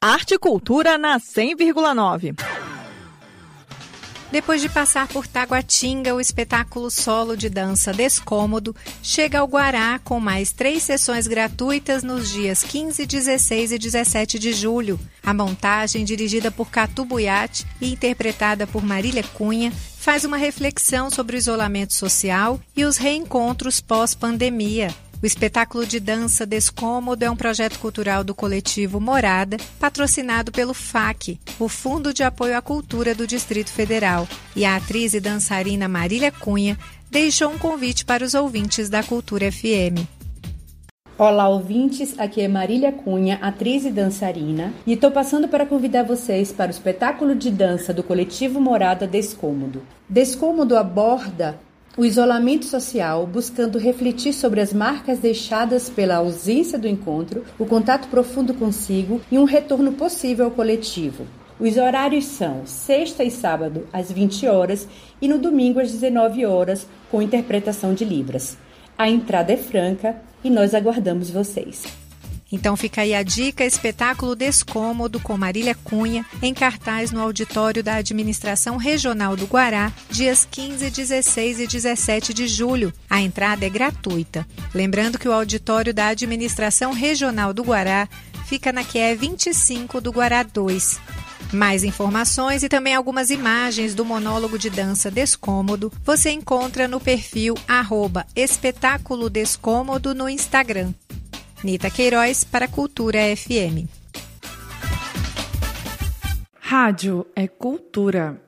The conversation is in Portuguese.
Arte e Cultura na 100,9. Depois de passar por Taguatinga, o espetáculo solo de dança Descômodo chega ao Guará com mais três sessões gratuitas nos dias 15, 16 e 17 de julho. A montagem, dirigida por Catu Buiati e interpretada por Marília Cunha, faz uma reflexão sobre o isolamento social e os reencontros pós-pandemia. O espetáculo de dança Descômodo é um projeto cultural do coletivo Morada, patrocinado pelo FAC, o Fundo de Apoio à Cultura do Distrito Federal. E a atriz e dançarina Marília Cunha deixou um convite para os ouvintes da Cultura FM. Olá, ouvintes. Aqui é Marília Cunha, atriz e dançarina, e estou passando para convidar vocês para o espetáculo de dança do coletivo Morada Descômodo. Descômodo aborda o isolamento social, buscando refletir sobre as marcas deixadas pela ausência do encontro, o contato profundo consigo e um retorno possível ao coletivo. Os horários são sexta e sábado às 20 horas e no domingo às 19 horas, com interpretação de Libras. A entrada é franca e nós aguardamos vocês. Então fica aí a dica: espetáculo Descômodo com Marília Cunha, em cartaz no auditório da Administração Regional do Guará, dias 15, 16 e 17 de julho. A entrada é gratuita. Lembrando que o auditório da Administração Regional do Guará fica na QE 25 do Guará 2. Mais informações e também algumas imagens do monólogo de dança Descômodo você encontra no perfil arroba Espetáculo Descômodo no Instagram. Nita Queiroz para Cultura FM. Rádio é cultura.